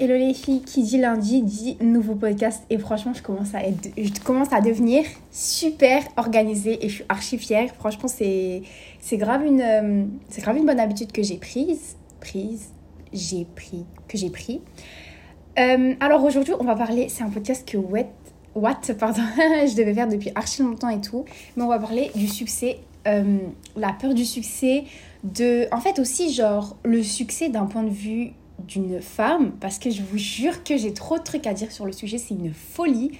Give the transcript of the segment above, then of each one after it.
Hello les filles, qui dit lundi dit nouveau podcast et franchement je commence à être, je commence à devenir super organisée et je suis archi fière. Franchement c'est c'est grave une euh, c'est grave une bonne habitude que j'ai prise prise j'ai pris que j'ai pris. Euh, alors aujourd'hui on va parler c'est un podcast que what what pardon je devais faire depuis archi longtemps et tout mais on va parler du succès euh, la peur du succès de en fait aussi genre le succès d'un point de vue d'une femme, parce que je vous jure que j'ai trop de trucs à dire sur le sujet, c'est une folie.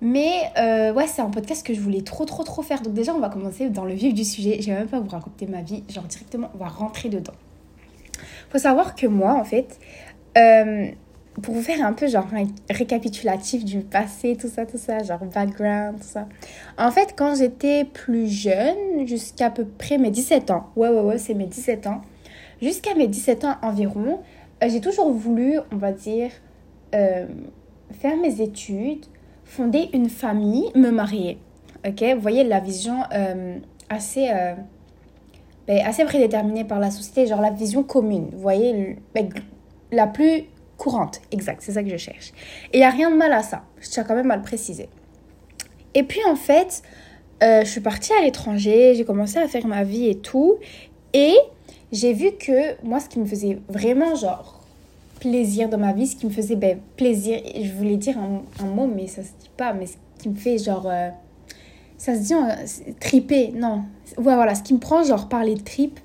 Mais euh, ouais, c'est un podcast que je voulais trop, trop, trop faire. Donc déjà, on va commencer dans le vif du sujet. Je vais même pas vous raconter ma vie, genre directement, on va rentrer dedans. Faut savoir que moi, en fait, euh, pour vous faire un peu genre un récapitulatif du passé, tout ça, tout ça, genre background, tout ça. En fait, quand j'étais plus jeune, jusqu'à peu près mes 17 ans, ouais, ouais, ouais, c'est mes 17 ans, jusqu'à mes 17 ans environ, j'ai toujours voulu, on va dire, euh, faire mes études, fonder une famille, me marier. Ok, vous voyez la vision euh, assez, ben, assez prédéterminée par la société, genre la vision commune. Vous voyez, ben, la plus courante, exact, c'est ça que je cherche. Et il n'y a rien de mal à ça, je tiens quand même à le préciser. Et puis en fait, je suis partie à l'étranger, j'ai commencé à faire ma vie et tout. Et j'ai vu que moi, ce qui me faisait vraiment genre plaisir dans ma vie, ce qui me faisait ben, plaisir, je voulais dire un, mot, mais ça se dit pas, mais ce qui me fait genre. Euh, ça se dit euh, triper, non. Ouais, voilà, ce qui me prend genre par les tripes.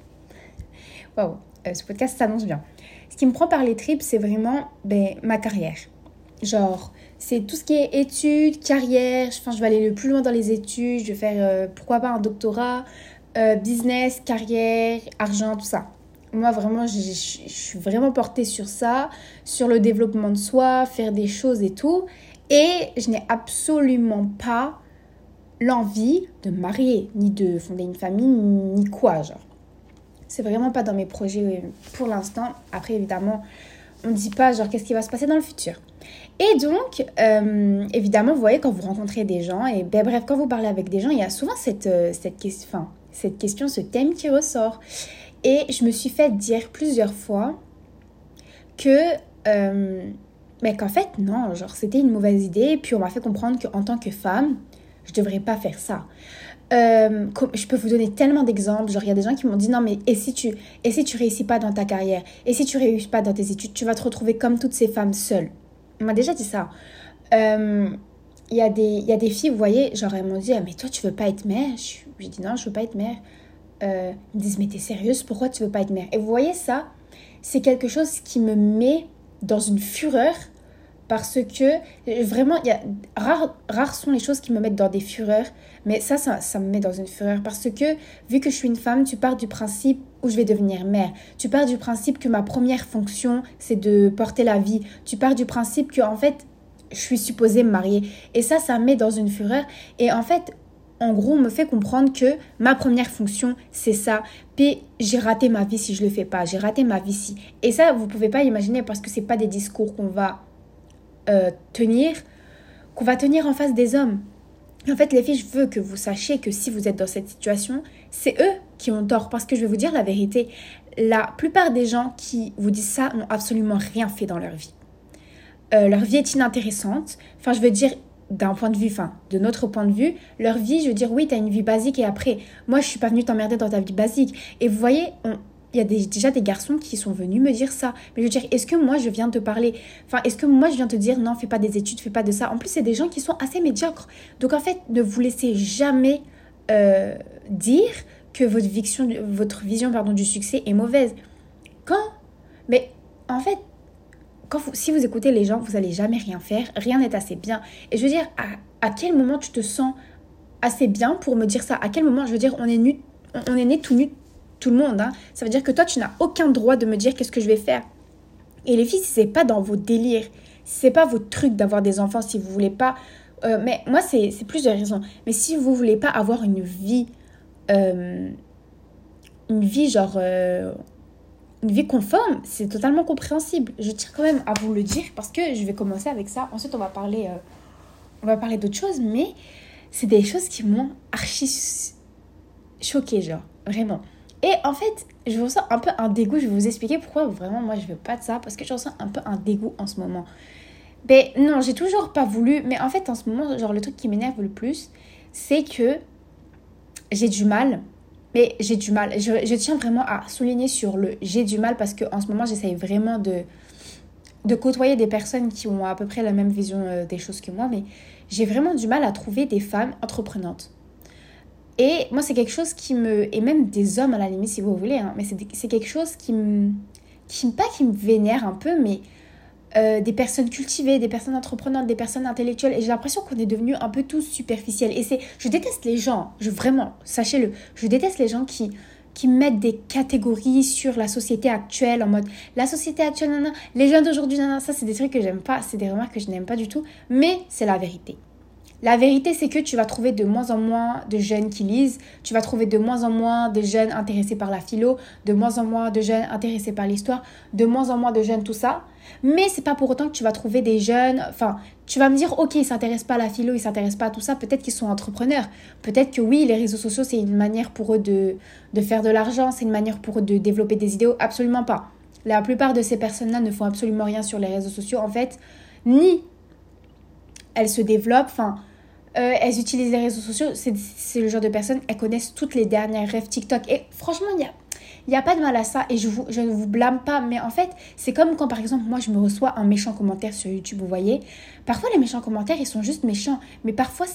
Waouh, euh, ce podcast s'annonce bien. Ce qui me prend par les tripes, c'est vraiment ben, ma carrière. Genre, c'est tout ce qui est études, carrière. Enfin, je vais aller le plus loin dans les études. Je vais faire, pourquoi pas, un doctorat. Euh, business, carrière, argent, tout ça. Moi, vraiment, je, suis vraiment portée sur ça, sur le développement de soi, faire des choses et tout. Et je n'ai absolument pas l'envie de marier, ni de fonder une famille, ni quoi, genre. C'est vraiment pas dans mes projets euh, pour l'instant. Après, évidemment, on ne dit pas, genre, qu'est-ce qui va se passer dans le futur. Et donc, euh, évidemment, vous voyez, quand vous rencontrez des gens, et ben, bref, quand vous parlez avec des gens, il y a souvent cette, cette question, cette question, ce thème qui ressort. Et je me suis fait dire plusieurs fois que, euh, mais qu'en fait, non, genre c'était une mauvaise idée. Puis on m'a fait comprendre qu'en tant que femme, je devrais pas faire ça. Euh, je peux vous donner tellement d'exemples. Genre, il y a des gens qui m'ont dit non, mais et si tu et si tu réussis pas dans ta carrière Et si tu réussis pas dans tes études Tu vas te retrouver comme toutes ces femmes seules. On m'a déjà dit ça. Euh, il y, a des, y a des filles, vous voyez, genre elles m'ont dit ah, mais toi tu veux pas être mère? J'ai dit non, je veux pas être mère. Euh, ils me disent mais t'es sérieuse? Pourquoi tu veux pas être mère? Et vous voyez ça, c'est quelque chose qui me met dans une fureur parce que vraiment, y a, rares, rares sont les choses qui me mettent dans des fureurs, mais ça, ça, ça, me met dans une fureur parce que vu que je suis une femme, tu pars du principe où je vais devenir mère. Tu pars du principe que ma première fonction, c'est de porter la vie. Tu pars du principe que, en fait, je suis supposée me marier. Et ça, ça me met dans une fureur. Et en fait, en gros, on me fait comprendre que ma première fonction, c'est ça. Puis j'ai raté ma vie si je le fais pas. J'ai raté ma vie si. Et ça, vous pouvez pas imaginer parce que c'est pas des discours qu'on va euh, tenir, qu'on va tenir en face des hommes. En fait, les filles, je veux que vous sachiez que si vous êtes dans cette situation, c'est eux qui ont tort. Parce que je vais vous dire la vérité, la plupart des gens qui vous disent ça n'ont absolument rien fait dans leur vie. Euh, leur vie est inintéressante. Enfin, je veux dire, d'un point de vue, enfin, de notre point de vue, leur vie, je veux dire, oui, tu as une vie basique et après, moi, je suis pas venue t'emmerder dans ta vie basique. Et vous voyez, il y a déjà des garçons qui sont venus me dire ça. Mais je veux dire, est-ce que moi, je viens te parler? Enfin, est-ce que moi, je viens te dire, non, fais pas des études, fais pas de ça? En plus, c'est des gens qui sont assez médiocres. Donc, en fait, ne vous laissez jamais euh, dire que votre vision, votre vision pardon, du succès est mauvaise. Quand? Mais en fait, si vous écoutez les gens, vous n'allez jamais rien faire, rien n'est assez bien. Et je veux dire, à, quel moment tu te sens assez bien pour me dire ça? À quel moment, je veux dire, on est, nu, on est né tout nu, tout le monde. Hein. Ça veut dire que toi, tu n'as aucun droit de me dire qu'est-ce que je vais faire. Et les filles, si c'est pas dans vos délires, si c'est pas votre truc d'avoir des enfants, si vous voulez pas... Euh, mais moi, c'est plusieurs raisons. Mais si vous voulez pas avoir une vie... Euh, une vie genre... Euh, une vie conforme, c'est totalement compréhensible. Je tiens quand même à vous le dire parce que je vais commencer avec ça. Ensuite, on va parler, euh, parler d'autres choses, mais c'est des choses qui m'ont archi choqué, genre, vraiment. Et Et en fait, je ressens un peu un dégoût. Je vais vous expliquer pourquoi vraiment moi je veux pas de ça. Parce que je ressens un peu un dégoût en ce moment. Ben non, j'ai toujours pas voulu. Mais en fait, en ce moment, genre le truc qui m'énerve le plus, c'est que j'ai du mal. Mais j'ai du mal. Je, tiens vraiment à souligner sur le j'ai du mal parce qu'en ce moment, j'essaye vraiment de, de côtoyer des personnes qui ont à peu près la même vision euh, des choses que moi. Mais j'ai vraiment du mal à trouver des femmes entreprenantes. Et moi, c'est quelque chose qui me. Et même des hommes à la limite, si vous voulez, hein, mais c'est quelque chose qui me. Qui, pas qui me vénère un peu, mais euh, des personnes cultivées, des personnes entreprenantes, des personnes intellectuelles. Et j'ai l'impression qu'on est devenu un peu tous superficiels. Et c'est. Je déteste les gens, je, vraiment, sachez-le. Je déteste les gens qui qui mettent des catégories sur la société actuelle en mode la société actuelle, les jeunes d'aujourd'hui, ça c'est des trucs que j'aime pas, c'est des remarques que je n'aime pas du tout, mais c'est la vérité. La vérité, c'est que tu vas trouver de moins en moins de jeunes qui lisent, tu vas trouver de moins en moins de jeunes intéressés par la philo, de moins en moins de jeunes intéressés par l'histoire, de moins en moins de jeunes tout ça. Mais c'est pas pour autant que tu vas trouver des jeunes, enfin, tu vas me dire OK, ils s'intéressent pas à la philo, ils s'intéressent pas à tout ça, peut-être qu'ils sont entrepreneurs. Peut-être que oui, les réseaux sociaux c'est une manière pour eux de de faire de l'argent, c'est une manière pour eux de développer des idéaux, absolument pas. La plupart de ces personnes-là ne font absolument rien sur les réseaux sociaux en fait, ni elles se développent, enfin, euh, elles utilisent les réseaux sociaux, c'est le genre de personnes, elles connaissent toutes les dernières rêves TikTok. Et franchement, il y a, y a pas de mal à ça et je, vous, je ne vous blâme pas. Mais en fait, c'est comme quand par exemple, moi, je me reçois un méchant commentaire sur YouTube, vous voyez. Parfois, les méchants commentaires, ils sont juste méchants. Mais parfois,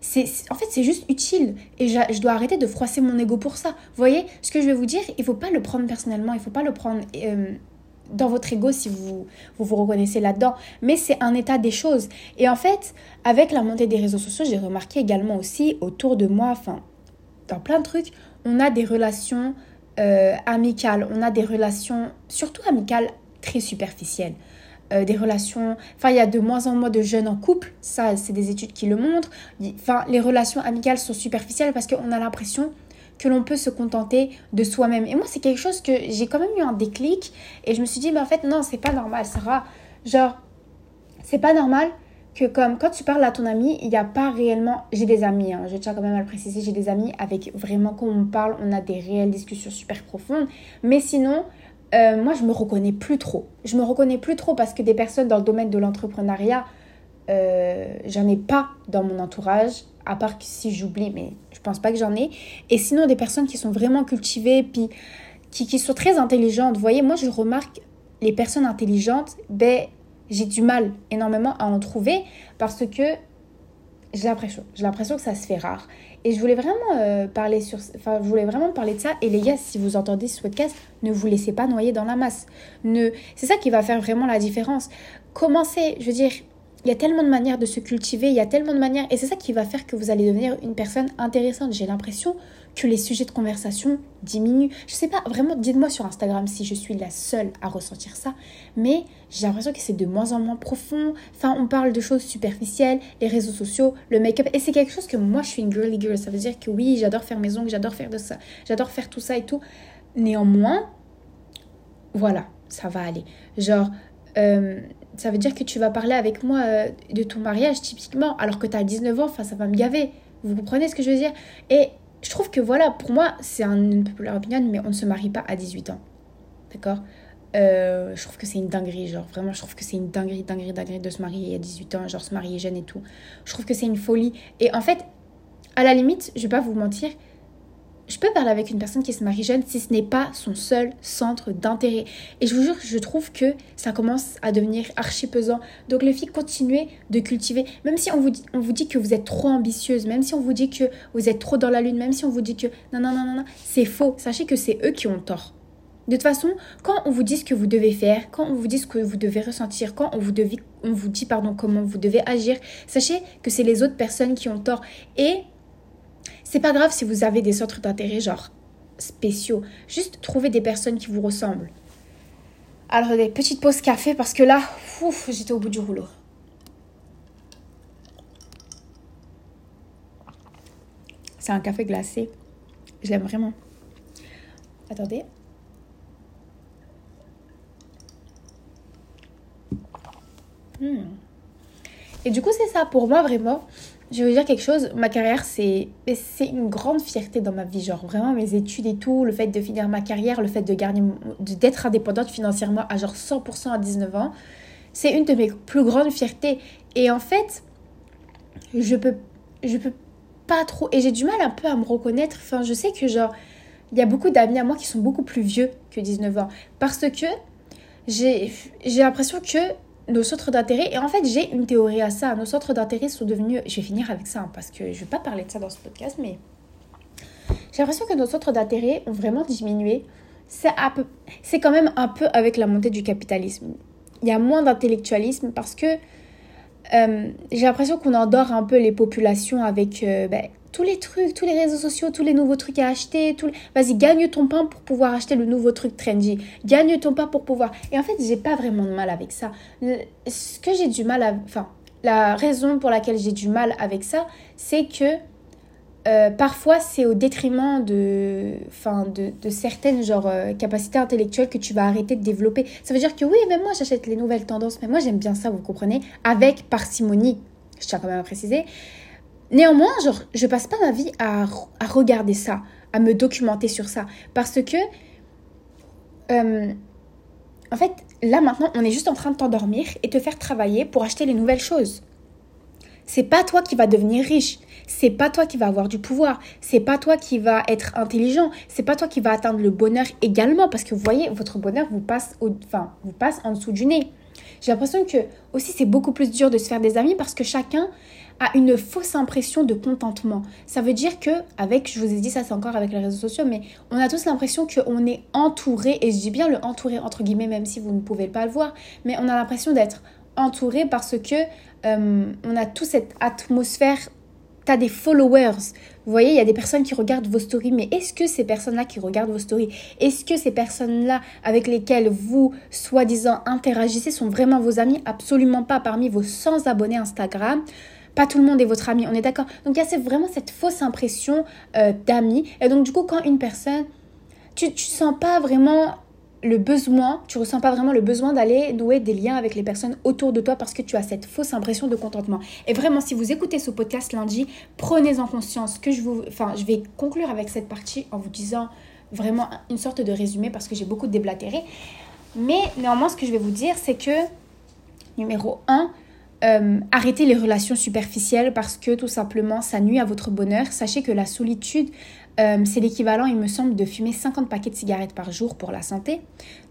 c'est en fait c'est juste utile et je, je, dois arrêter de froisser mon ego pour ça. Vous voyez ce que je vais vous dire Il faut pas le prendre personnellement, il faut pas le prendre euh, dans votre ego si vous, vous vous reconnaissez là-dedans. Mais c'est un état des choses. Et en fait, avec la montée des réseaux sociaux, j'ai remarqué également aussi autour de moi, enfin, dans plein de trucs, on a des relations euh, amicales, on a des relations, surtout amicales, très superficielles. Euh, des relations, enfin il y a de moins en moins de jeunes en couple, ça c'est des études qui le montrent. Enfin les relations amicales sont superficielles parce qu'on a l'impression que l'on peut se contenter de soi-même. Et moi, c'est quelque chose que j'ai quand même eu un déclic et je me suis dit, mais en fait, non, c'est pas normal, Sarah. Genre, c'est pas normal que comme quand tu parles à ton ami, il n'y a pas réellement... J'ai des amis, hein, je tiens quand même à le préciser, j'ai des amis avec vraiment, quand on parle, on a des réelles discussions super profondes. Mais sinon, euh, moi, je me reconnais plus trop. Je me reconnais plus trop parce que des personnes dans le domaine de l'entrepreneuriat, euh, j'en ai pas dans mon entourage, à part que si j'oublie, mais pense pas que j'en ai. Et sinon, des personnes qui sont vraiment cultivées, puis qui, qui sont très intelligentes. Voyez, moi, je remarque les personnes intelligentes, ben, j'ai du mal énormément à en trouver parce que j'ai l'impression, j'ai l'impression que ça se fait rare. Et je voulais vraiment euh, parler sur, enfin, je voulais vraiment parler de ça. Et les gars, si vous entendez ce podcast, ne vous laissez pas noyer dans la masse. Ne, c'est ça qui va faire vraiment la différence. Commencez, je veux dire, il y a tellement de manières de se cultiver, il y a tellement de manières, et c'est ça qui va faire que vous allez devenir une personne intéressante. J'ai l'impression que les sujets de conversation diminuent. Je sais pas, vraiment, dites-moi sur Instagram si je suis la seule à ressentir ça, mais j'ai l'impression que c'est de moins en moins profond. Enfin, on parle de choses superficielles, les réseaux sociaux, le make-up, et c'est quelque chose que moi je suis une girly girl. Ça veut dire que oui, j'adore faire mes ongles, j'adore faire de ça, j'adore faire tout ça et tout. Néanmoins, voilà, ça va aller. Genre, euh, ça veut dire que tu vas parler avec moi euh, de ton mariage typiquement alors que tu as 19 ans, enfin ça va me gaver. Vous comprenez ce que je veux dire? Et je trouve que voilà, pour moi, c'est une populaire opinion, mais on ne se marie pas à 18 ans. D'accord? Euh, je trouve que c'est une dinguerie, genre vraiment, je trouve que c'est une dinguerie, dinguerie, dinguerie de se marier à 18 ans, genre se marier jeune et tout. Je trouve que c'est une folie. Et en fait, à la limite, je vais pas vous mentir, je peux parler avec une personne qui se marie jeune si ce n'est pas son seul centre d'intérêt. Et je vous jure, je trouve que ça commence à devenir archi pesant. Donc les filles, continuez de cultiver. Même si on vous, dit, on vous dit que vous êtes trop ambitieuse, même si on vous dit que vous êtes trop dans la lune, même si on vous dit que non, non, non, non, c'est faux. Sachez que c'est eux qui ont tort. De toute façon, quand on vous dit ce que vous devez faire, quand on vous dit ce que vous devez ressentir, quand on vous, devez, on vous dit pardon, comment vous devez agir, sachez que c'est les autres personnes qui ont tort. Et c'est pas grave si vous avez des centres d'intérêt genre spéciaux. Juste trouver des personnes qui vous ressemblent. Alors des petites pauses café parce que là, ouf, j'étais au bout du rouleau. C'est un café glacé. Je l'aime vraiment. Attendez. Hmm. Et du coup, c'est ça pour moi vraiment je veux dire quelque chose, ma carrière, c'est une grande fierté dans ma vie. Genre, vraiment, mes études et tout, le fait de finir ma carrière, le fait d'être indépendante financièrement à genre 100% à 19 ans, c'est une de mes plus grandes fiertés. Et en fait, je peux, je peux pas trop. Et j'ai du mal un peu à me reconnaître. Enfin, je sais que, genre, il y a beaucoup d'amis à moi qui sont beaucoup plus vieux que 19 ans. Parce que j'ai l'impression que nos centres d'intérêt, et en fait j'ai une théorie à ça, nos centres d'intérêt sont devenus, je vais finir avec ça, hein, parce que je vais pas parler de ça dans ce podcast, mais j'ai l'impression que nos centres d'intérêt ont vraiment diminué. C'est quand même un peu avec la montée du capitalisme. Il y a moins d'intellectualisme parce que euh, j'ai l'impression qu'on endort un peu les populations avec euh, ben, tous les trucs, tous les réseaux sociaux, tous les nouveaux trucs à acheter. Tous Vas-y, gagne ton pain pour pouvoir acheter le nouveau truc trendy. Gagne ton pain pour pouvoir. Et en fait, j'ai pas vraiment de mal avec ça. Ce que j'ai du mal à. Enfin, la raison pour laquelle j'ai du mal avec ça, c'est que euh, parfois c'est au détriment de, de, certaines genre, capacités intellectuelles que tu vas arrêter de développer. Ça veut dire que oui, même moi j'achète les nouvelles tendances, mais moi j'aime bien ça, vous comprenez, avec parcimonie. Je tiens quand même à préciser. Néanmoins, genre, je passe pas ma vie à, à regarder ça, à me documenter sur ça. Parce que, euh, en fait, là maintenant, on est juste en train de t'endormir et te faire travailler pour acheter les nouvelles choses. C'est pas toi qui va devenir riche. C'est pas toi qui va avoir du pouvoir. C'est pas toi qui va être intelligent. C'est pas toi qui va atteindre le bonheur également. Parce que vous voyez, votre bonheur vous passe, au, enfin, vous passe en dessous du nez. J'ai l'impression que aussi c'est beaucoup plus dur de se faire des amis parce que chacun a une fausse impression de contentement. Ça veut dire que, avec, je vous ai dit ça, c'est encore avec les réseaux sociaux, mais on a tous l'impression qu'on est entouré, et je dis bien le entouré entre guillemets, même si vous ne pouvez pas le voir, mais on a l'impression d'être entouré parce que euh, on a toute cette atmosphère tu as des followers. Vous voyez, il y a des personnes qui regardent vos stories, mais est-ce que ces personnes-là qui regardent vos stories, est-ce que ces personnes-là avec lesquelles vous, soi-disant, interagissez sont vraiment vos amis? Absolument pas. Parmi vos 100 abonnés Instagram, pas tout le monde est votre ami, on est d'accord. Donc il y a vraiment cette fausse impression euh, d'amis. Et donc du coup, quand une personne, tu ne sens pas vraiment le besoin, tu ressens pas vraiment le besoin d'aller nouer des liens avec les personnes autour de toi parce que tu as cette fausse impression de contentement. Et vraiment, si vous écoutez ce podcast lundi, prenez en conscience que je vous, enfin, je vais conclure avec cette partie en vous disant vraiment une sorte de résumé parce que j'ai beaucoup déblatéré. Mais néanmoins, ce que je vais vous dire, c'est que numéro 1, euh, arrêtez les relations superficielles parce que tout simplement ça nuit à votre bonheur. Sachez que la solitude, euh, c'est l'équivalent, il me semble, de fumer 50 paquets de cigarettes par jour pour la santé.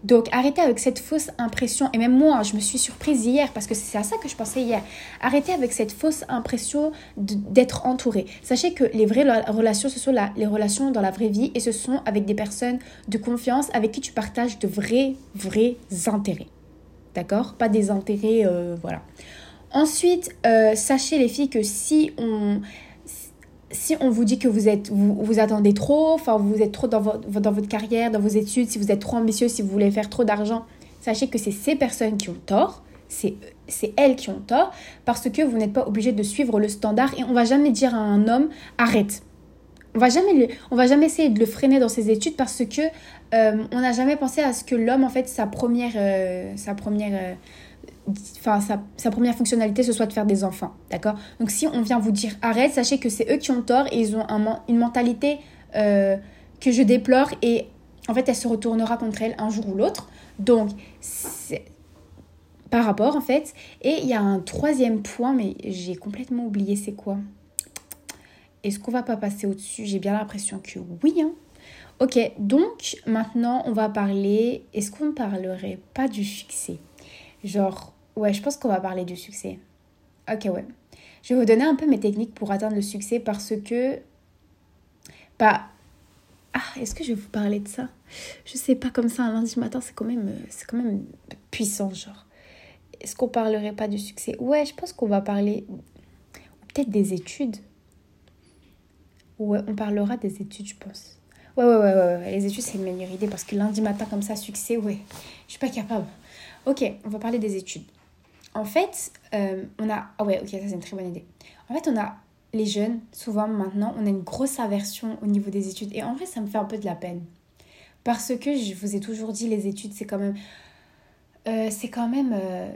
Donc arrêtez avec cette fausse impression. Et même moi, je me suis surprise hier parce que c'est à ça que je pensais hier. Arrêtez avec cette fausse impression d'être entouré. Sachez que les vraies relations, ce sont les relations dans la vraie vie et ce sont avec des personnes de confiance avec qui tu partages de vrais, vrais intérêts. D'accord? Pas des intérêts, euh, voilà. Ensuite, euh, sachez les filles que si on, si on vous dit que vous, êtes, vous, vous attendez trop, enfin vous êtes trop dans, votre, dans votre carrière, dans vos études, si vous êtes trop ambitieux, si vous voulez faire trop d'argent, sachez que c'est ces personnes qui ont tort, c'est elles qui ont tort, parce que vous n'êtes pas obligé de suivre le standard et on va jamais dire à un homme arrête. On va jamais, on va jamais essayer de le freiner dans ses études parce que euh, on n'a jamais pensé à ce que l'homme en fait sa première, euh, sa première enfin sa, première fonctionnalité ce soit de faire des enfants, d'accord? Donc si on vient vous dire arrête, sachez que c'est eux qui ont tort et ils ont une mentalité euh, que je déplore et en fait elle se retournera contre elle un jour ou l'autre. Donc par rapport en fait. Et il y a un troisième point, mais j'ai complètement oublié c'est quoi. Est-ce qu'on va pas passer au-dessus? J'ai bien l'impression que oui. Hein ok, donc maintenant on va parler. Est-ce qu'on ne parlerait pas du succès? Genre, ouais, je pense qu'on va parler du succès. Ok, ouais. Je vais vous donner un peu mes techniques pour atteindre le succès parce que. Bah. Ah, est-ce que je vais vous parler de ça? Je sais pas, comme ça un lundi matin, c'est quand même, quand même puissant, genre. Est-ce qu'on parlerait pas du succès? Ouais, je pense qu'on va parler peut-être des études. Ouais, on parlera des études, je pense. Ouais, ouais, ouais, ouais, les études, c'est une meilleure idée parce que lundi matin, comme ça, succès, ouais, je suis pas capable. Ok, on va parler des études. En fait, euh, on a... Ah ouais, ok, ça c'est une très bonne idée. En fait, on a les jeunes, souvent maintenant, on a une grosse aversion au niveau des études. Et en vrai, ça me fait un peu de la peine. Parce que je vous ai toujours dit, les études, c'est quand même... Euh, c'est quand même... Euh,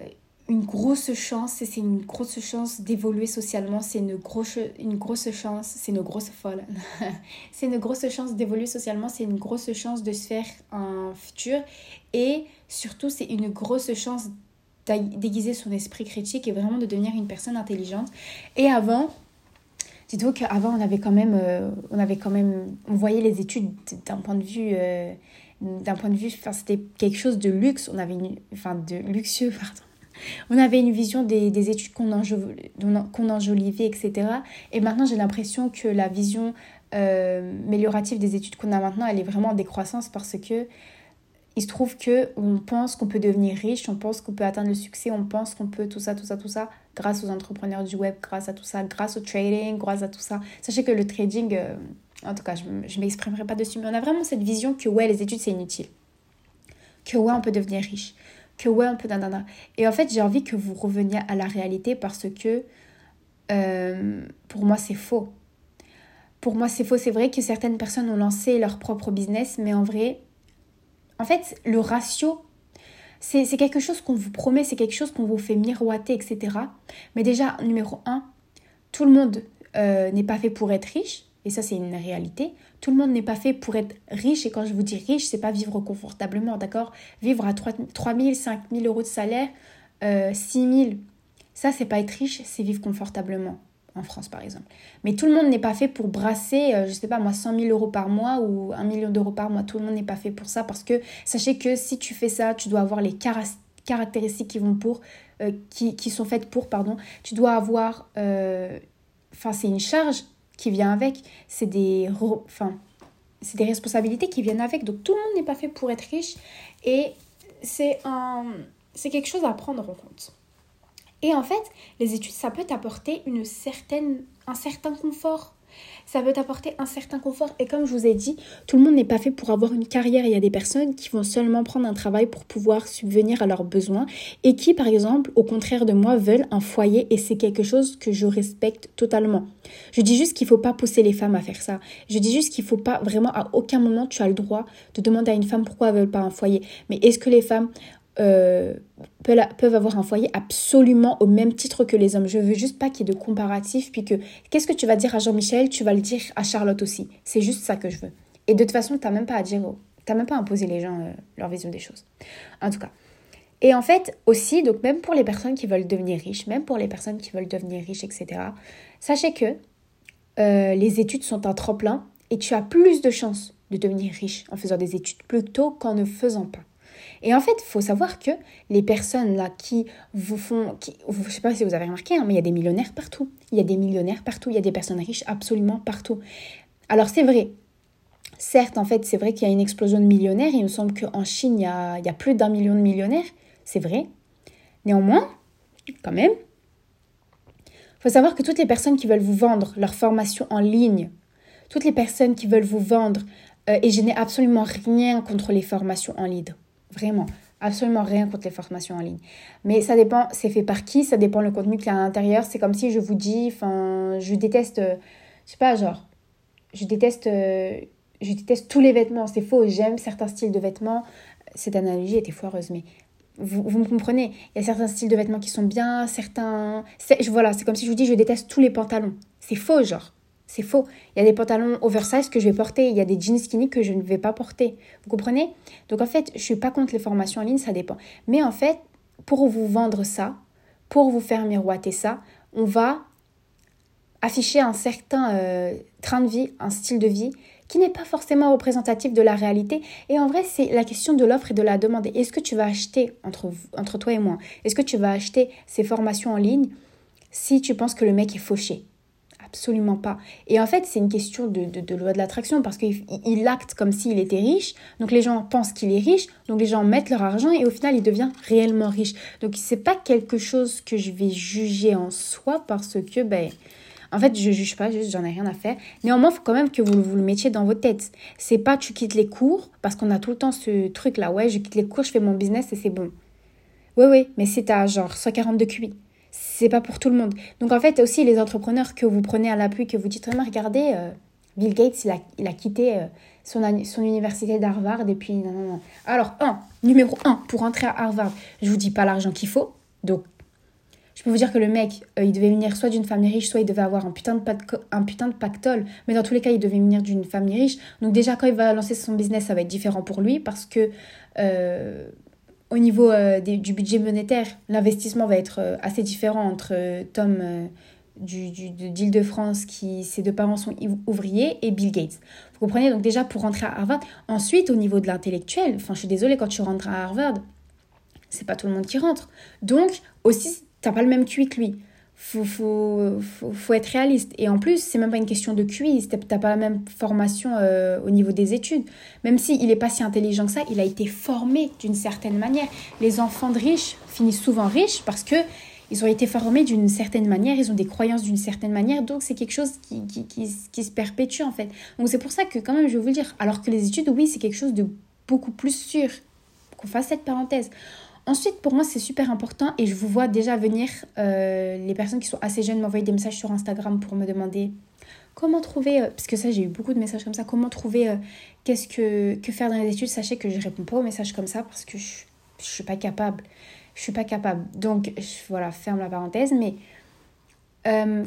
une grosse chance, c'est une grosse chance d'évoluer socialement, c'est une grosse, une grosse chance, c'est une grosse folle. c'est une grosse chance d'évoluer socialement, c'est une grosse chance de se faire un futur et surtout c'est une grosse chance d'aiguiser son esprit critique et vraiment de devenir une personne intelligente. Et avant, dites-vous qu'avant on avait quand même, euh, on avait quand même, on voyait les études d'un point de vue... Euh, d'un point de vue, enfin, c'était quelque chose de luxe, on avait une, enfin, de luxueux, pardon, on avait une vision des, études qu'on enjolivait, etc. Et maintenant, j'ai l'impression que la vision euh, améliorative des études qu'on a maintenant, elle est vraiment en décroissance parce que il se trouve que on pense qu'on peut devenir riche, on pense qu'on peut atteindre le succès, on pense qu'on peut tout ça, tout ça, tout ça, grâce aux entrepreneurs du web, grâce à tout ça, grâce au trading, grâce à tout ça. Sachez que le trading, euh, en tout cas, je ne m'exprimerai pas dessus, mais on a vraiment cette vision que ouais, les études, c'est inutile. Que ouais, on peut devenir riche que ouais, un peu nanana. Et en fait, j'ai envie que vous reveniez à la réalité parce que euh, pour moi, c'est faux. Pour moi, c'est faux. C'est vrai que certaines personnes ont lancé leur propre business, mais en vrai, en fait, le ratio, c'est quelque chose qu'on vous promet, c'est quelque chose qu'on vous fait miroiter, etc. Mais déjà, numéro un, tout le monde euh, n'est pas fait pour être riche. Et ça, c'est une réalité. Tout le monde n'est pas fait pour être riche. Et quand je vous dis riche, c'est pas vivre confortablement, d'accord? Vivre à 3, 000, 5 000 euros de salaire, euh, 6 000, ça, c'est pas être riche, c'est vivre confortablement. En France, par exemple. Mais tout le monde n'est pas fait pour brasser, euh, je sais pas moi, 100 000 euros par mois ou 1 million d'euros par mois. Tout le monde n'est pas fait pour ça parce que sachez que si tu fais ça, tu dois avoir les caractéristiques qui vont pour, euh, qui, qui, sont faites pour, pardon. Tu dois avoir, euh, enfin, c'est une charge qui vient avec, c'est des, enfin, c'est des responsabilités qui viennent avec. Donc tout le monde n'est pas fait pour être riche et c'est un, c'est quelque chose à prendre en compte. Et en fait, les études, ça peut t'apporter une certaine, un certain confort ça peut t'apporter un certain confort. Et comme je vous ai dit, tout le monde n'est pas fait pour avoir une carrière. Il y a des personnes qui vont seulement prendre un travail pour pouvoir subvenir à leurs besoins et qui, par exemple, au contraire de moi, veulent un foyer et c'est quelque chose que je respecte totalement. Je dis juste qu'il ne faut pas pousser les femmes à faire ça. Je dis juste qu'il ne faut pas vraiment, à aucun moment, tu as le droit de demander à une femme pourquoi elle ne veut pas un foyer. Mais est-ce que les femmes euh, peuvent avoir un foyer absolument au même titre que les hommes. Je veux juste pas qu'il y ait de comparatif, puis que qu'est-ce que tu vas dire à Jean-Michel, tu vas le dire à Charlotte aussi. C'est juste ça que je veux. Et de toute façon, tu n'as même pas à dire, tu même pas à imposer les gens euh, leur vision des choses. En tout cas. Et en fait, aussi, donc même pour les personnes qui veulent devenir riches, même pour les personnes qui veulent devenir riches, etc., sachez que euh, les études sont un tremplin et tu as plus de chances de devenir riche en faisant des études plutôt qu'en ne faisant pas. Et en fait, il faut savoir que les personnes là qui vous font, je ne sais pas si vous avez remarqué, hein, mais il y a des millionnaires partout. Il y a des millionnaires partout, il y a des personnes riches absolument partout. Alors c'est vrai, certes, en fait, c'est vrai qu'il y a une explosion de millionnaires. Il me semble qu'en Chine, il y, a, il y a plus d'un million de millionnaires. C'est vrai. Néanmoins, quand même, il faut savoir que toutes les personnes qui veulent vous vendre leur formation en ligne, toutes les personnes qui veulent vous vendre, euh, et je n'ai absolument rien contre les formations en ligne, Vraiment. Absolument rien contre les formations en ligne. Mais ça dépend, c'est fait par qui, ça dépend le contenu qu'il y a à l'intérieur. C'est comme si je vous dis, enfin, je déteste, je sais pas, genre, je déteste, je déteste tous les vêtements. C'est faux, j'aime certains styles de vêtements. Cette analogie était foireuse, mais vous, vous, me comprenez. Il y a certains styles de vêtements qui sont bien, certains. Voilà, c'est comme si je vous dis, je déteste tous les pantalons. C'est faux, genre. C'est faux. Il y a des pantalons oversize que je vais porter, il y a des jeans skinny que je ne vais pas porter. Vous comprenez? Donc en fait, je suis pas contre les formations en ligne, ça dépend. Mais en fait, pour vous vendre ça, pour vous faire miroiter ça, on va afficher un certain euh, train de vie, un style de vie qui n'est pas forcément représentatif de la réalité. Et en vrai, c'est la question de l'offre et de la demande. Est-ce que tu vas acheter, entre, entre toi et moi, est-ce que tu vas acheter ces formations en ligne si tu penses que le mec est fauché? Absolument pas. Et en fait, c'est une question de, loi de l'attraction parce qu'il acte comme s'il était riche. Donc les gens pensent qu'il est riche. Donc les gens mettent leur argent et au final, il devient réellement riche. Donc c'est pas quelque chose que je vais juger en soi parce que, ben, en fait, je juge pas, juste j'en ai rien à faire. Néanmoins, il faut quand même que vous, vous le mettiez dans votre tête. C'est pas tu quittes les cours parce qu'on a tout le temps ce truc là. Ouais, je quitte les cours, je fais mon business et c'est bon. Oui, oui, mais c'est à genre 142 QI c'est pas pour tout le monde. Donc en fait, aussi les entrepreneurs que vous prenez à l'appui, que vous dites vraiment, regardez, euh, Bill Gates, il a, quitté euh, son, université d'Harvard et puis non, non, non. Alors, un, numéro un, pour entrer à Harvard, je vous dis pas l'argent qu'il faut. Donc, peux vous dire que le mec, euh, il devait venir soit d'une famille riche, soit il devait avoir un putain, de pactole. Mais dans tous les cas, il devait venir d'une famille riche. Donc déjà, quand il va lancer son business, ça va être différent pour lui parce que au niveau euh, du budget monétaire, l'investissement va être assez différent entre Tom du, du, d'Île-de-France, qui ses deux parents sont ouvriers, et Bill Gates. Vous comprenez Donc déjà, pour rentrer à Harvard. Ensuite, au niveau de l'intellectuel, enfin, je suis désolée, quand tu rentres à Harvard, c'est pas tout le monde qui rentre. Donc, aussi, t'as pas le même QI que lui. Faut, faut, faut, être réaliste. Et en plus, c'est même pas une question de QI, t'as pas la même formation euh, au niveau des études. Même s'il il est pas si intelligent que ça, il a été formé d'une certaine manière. Les enfants de riches finissent souvent riches parce que ils ont été formés d'une certaine manière, ils ont des croyances d'une certaine manière, donc c'est quelque chose qui, qui, qui, qui, se perpétue en fait. Donc c'est pour ça que quand même, je vais vous le dire, alors que les études, oui, c'est quelque chose de beaucoup plus sûr, qu'on fasse cette parenthèse. Ensuite, pour moi, c'est super important et je vous vois déjà venir euh, les personnes qui sont assez jeunes m'envoyer des messages sur Instagram pour me demander comment trouver, euh, parce que ça, j'ai eu beaucoup de messages comme ça, comment trouver euh, qu'est-ce que, faire dans les études. Sachez que je réponds pas aux messages comme ça parce que je, je suis pas capable. Je suis pas capable. Donc, voilà, ferme la parenthèse, mais il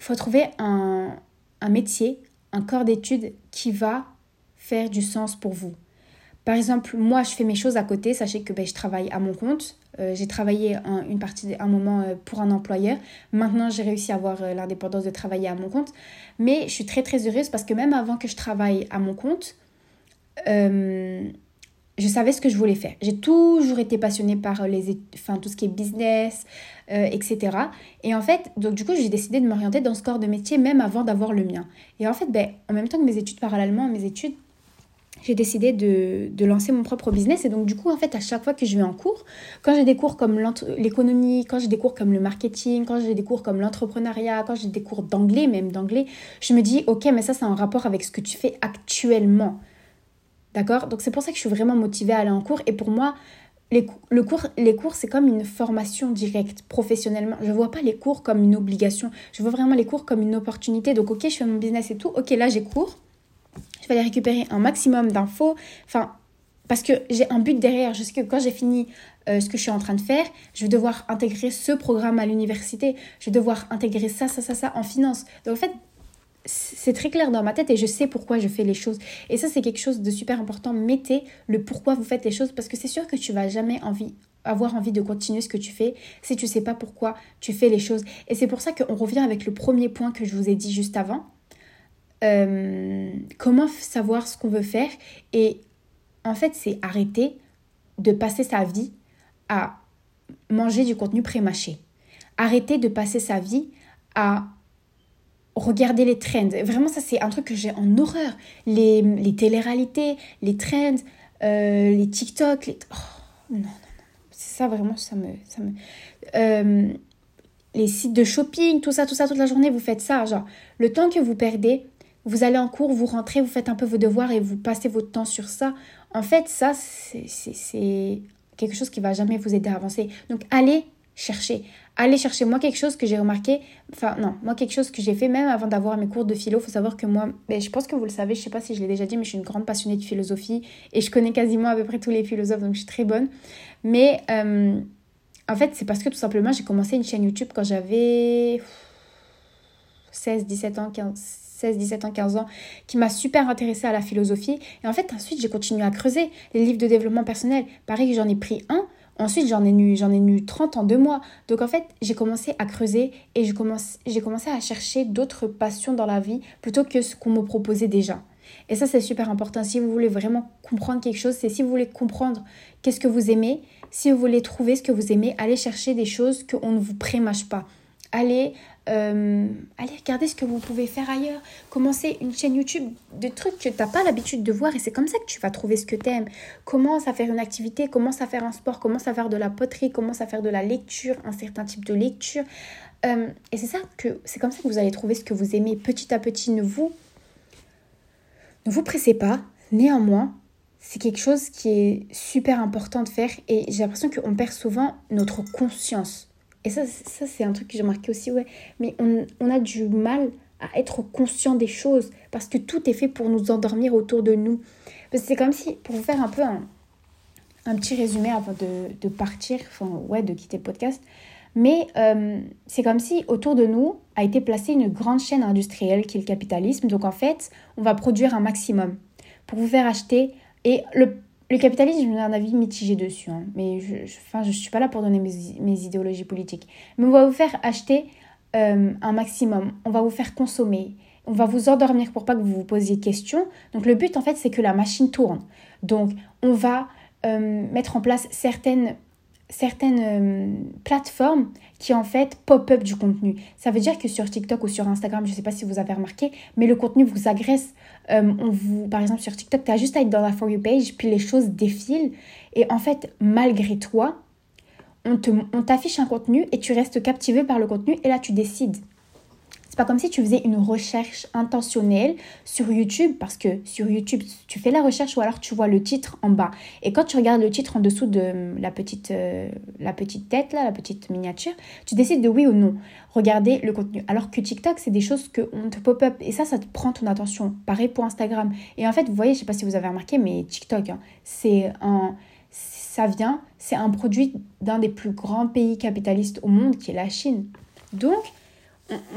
faut trouver un, un métier, un corps d'études qui va faire du sens pour vous. Par exemple, moi, je fais mes choses à côté. Sachez que ben, je travaille à mon compte. Euh, j'ai travaillé un, une partie, un moment euh, pour un employeur. Maintenant, j'ai réussi à avoir euh, l'indépendance de travailler à mon compte. Mais je suis très, très heureuse parce que même avant que je travaille à mon compte, je savais ce que je voulais faire. J'ai toujours été passionnée par les, enfin, tout ce qui est business, etc. Et en fait, donc du coup, j'ai décidé de m'orienter dans ce corps de métier même avant d'avoir le mien. Et en fait, ben, en même temps que mes études, parallèlement à mes études, j'ai décidé de, lancer mon propre business. Et donc, du coup, en fait, à chaque fois que je vais en cours, quand j'ai des cours comme l'économie, quand j'ai des cours comme le marketing, quand j'ai des cours comme l'entrepreneuriat, quand j'ai des cours d'anglais, même d'anglais, je me dis, ok, mais ça, c'est en rapport avec ce que tu fais actuellement. D'accord? Donc, c'est pour ça que je suis vraiment motivée à aller en cours. Et pour moi, les, le cours, les cours, c'est comme une formation directe, professionnellement. Je ne vois pas les cours comme une obligation. Je vois vraiment les cours comme une opportunité. Donc, ok, je fais mon business et tout. Ok, là, j'ai cours aller récupérer un maximum d'infos. Enfin, parce que j'ai un but derrière. Je que quand j'ai fini euh, ce que je suis en train de faire, je vais devoir intégrer ce programme à l'université. Je vais devoir intégrer ça, ça, ça, ça en finance. Donc en fait, c'est très clair dans ma tête et je sais pourquoi je fais les choses. Et ça, c'est quelque chose de super important. Mettez le pourquoi vous faites les choses parce que c'est sûr que tu vas jamais envie avoir envie de continuer ce que tu fais si tu sais pas pourquoi tu fais les choses. Et c'est pour ça qu'on revient avec le premier point que je vous ai dit juste avant euh, comment savoir ce qu'on veut faire? Et en fait c'est arrêter de passer sa vie à manger du contenu pré-mâché. Arrêter de passer sa vie à regarder les trends. Vraiment ça c'est un truc que j'ai en horreur. Les, les télé-réalités, les trends, euh, les TikTok, les... Oh, non, non, non. C'est ça vraiment, ça me... Ça euh, les sites de shopping, tout ça, tout ça, toute la journée, vous faites ça. Genre, le temps que vous perdez vous allez en cours, vous rentrez, vous faites un peu vos devoirs et vous passez votre temps sur ça. En fait, ça, c'est quelque chose qui va jamais vous aider à avancer. Donc, allez chercher. Allez chercher. Moi, quelque chose que j'ai remarqué, enfin, non, moi, quelque chose que j'ai fait même avant d'avoir mes cours de philo, il faut savoir que moi, ben, je pense que vous le savez, je sais pas si je l'ai déjà dit, mais je suis une grande passionnée de philosophie et je connais quasiment à peu près tous les philosophes, donc je suis très bonne. Mais euh, en fait, c'est parce que tout simplement, j'ai commencé une chaîne YouTube quand j'avais 16, 17 ans, 15, 16, 17 ans, 15 ans, qui m'a super intéressée à la philosophie. Et en fait, ensuite, j'ai continué à creuser les livres de développement personnel. Pareil, j'en ai pris un. Ensuite, j'en ai eu, j'en ai eu 30 en deux mois. Donc, en fait, j'ai commencé à creuser et j'ai commencé, j'ai commencé à chercher d'autres passions dans la vie plutôt que ce qu'on me proposait déjà. Et ça, c'est super important. Si vous voulez vraiment comprendre quelque chose, c'est si vous voulez comprendre qu'est-ce que vous aimez, si vous voulez trouver ce que vous aimez, allez chercher des choses qu'on ne vous prémâche pas. Allez euh, allez regarder ce que vous pouvez faire ailleurs. Commencez une chaîne YouTube de trucs que tu n'as pas l'habitude de voir et c'est comme ça que tu vas trouver ce que tu aimes. Commence à faire une activité, commence à faire un sport, commence à faire de la poterie, commence à faire de la lecture, un certain type de lecture. Euh, et c'est ça que c'est comme ça que vous allez trouver ce que vous aimez petit à petit. Ne vous, ne vous pressez pas. Néanmoins, c'est quelque chose qui est super important de faire et j'ai l'impression qu'on perd souvent notre conscience et ça, ça c'est un truc que j'ai remarqué aussi, ouais. Mais on, on, a du mal à être conscient des choses parce que tout est fait pour nous endormir autour de nous. C'est comme si, pour vous faire un peu un, un petit résumé avant de, de, partir, enfin, ouais, de quitter le podcast, Mais euh, c'est comme si autour de nous a été placée une grande chaîne industrielle qui est le capitalisme. Donc en fait, on va produire un maximum pour vous faire acheter. Et le, le capitalisme, j'ai un avis mitigé dessus. Hein. mais je ne je, je suis pas là pour donner mes, mes, idéologies politiques. Mais on va vous faire acheter euh, un maximum. On va vous faire consommer. On va vous endormir pour pas que vous vous posiez de questions. Donc le but en fait c'est que la machine tourne. Donc on va euh, mettre en place certaines certaines euh, plateformes qui en fait pop-up du contenu. Ça veut dire que sur TikTok ou sur Instagram, je ne sais pas si vous avez remarqué, mais le contenu vous agresse. Euh, on vous, par exemple sur TikTok, tu as juste à être dans la For You page, puis les choses défilent. Et en fait, malgré toi, on t'affiche un contenu et tu restes captivé par le contenu et là tu décides c'est pas comme si tu faisais une recherche intentionnelle sur YouTube, parce que sur YouTube, tu fais la recherche ou alors tu vois le titre en bas. Et quand tu regardes le titre en dessous de la petite, euh, la petite tête, là, la petite miniature, tu décides de oui ou non regarder le contenu. Alors que TikTok, c'est des choses qu'on te pop-up et ça, ça te prend ton attention. Pareil pour Instagram. Et en fait, vous voyez, je sais pas si vous avez remarqué, mais TikTok, hein, c'est un ça vient, c'est un produit d'un des plus grands pays capitalistes au monde qui est la Chine. Donc,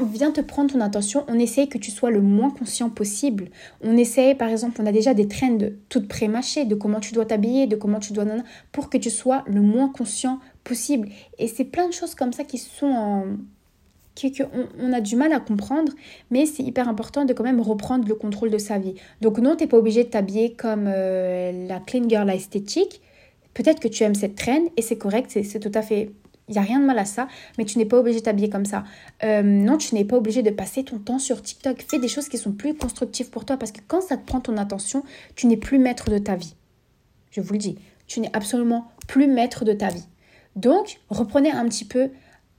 on vient te prendre ton attention, on essaye que tu sois le moins conscient possible. On essaye, par exemple, on a déjà des trends toutes pré-mâchées de comment tu dois t'habiller, de comment tu dois... pour que tu sois le moins conscient possible. Et c'est plein de choses comme ça qui sont en... qu'on a du mal à comprendre, mais c'est hyper important de quand même reprendre le contrôle de sa vie. Donc non, tu n'es pas obligé de t'habiller comme euh, la clean girl esthétique. Peut-être que tu aimes cette trend et c'est correct, c'est tout à fait il n'y a rien de mal à ça, mais tu n'es pas obligé de t'habiller comme ça. Euh, non, tu n'es pas obligé de passer ton temps sur TikTok. Fais des choses qui sont plus constructives pour toi parce que quand ça te prend ton attention, tu n'es plus maître de ta vie. Je vous le dis, tu n'es absolument plus maître de ta vie. Donc, reprenez un petit peu,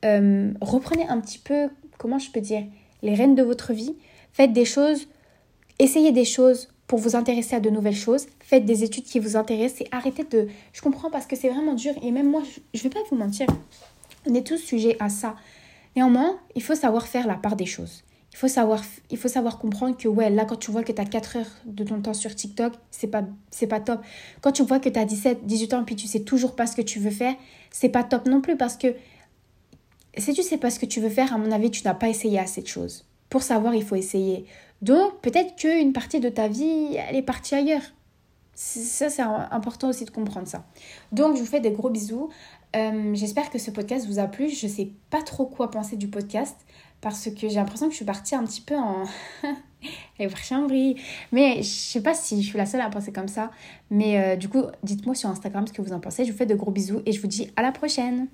euh, reprenez un petit peu, comment je peux dire, les rênes de votre vie. Faites des choses, essayez des choses pour vous intéresser à de nouvelles choses. Faites des études qui vous intéressent et arrêtez de... Je comprends parce que c'est vraiment dur et même moi, je ne vais pas vous mentir, on est tous sujets à ça. Néanmoins, il faut savoir faire la part des choses. Il faut savoir, il faut savoir comprendre que, ouais, là, quand tu vois que tu as 4 heures de ton temps sur TikTok, c'est pas, c'est pas top. Quand tu vois que tu as 17, 18 ans, puis tu sais toujours pas ce que tu veux faire, c'est pas top non plus parce que si tu sais pas ce que tu veux faire, à mon avis, tu n'as pas essayé assez de choses. Pour savoir, il faut essayer. Donc, peut-être qu'une partie de ta vie, elle est partie ailleurs. Ça, c'est important aussi de comprendre ça. Donc, je vous fais des gros bisous. Euh, j'espère que ce podcast vous a plu. Je ne sais pas trop quoi penser du podcast parce que j'ai l'impression que je suis partie un petit peu en. Mais je sais pas si je suis la seule à penser comme ça. Mais euh, du coup, dites-moi sur Instagram ce que vous en pensez. Je vous fais de gros bisous et je vous dis à la prochaine.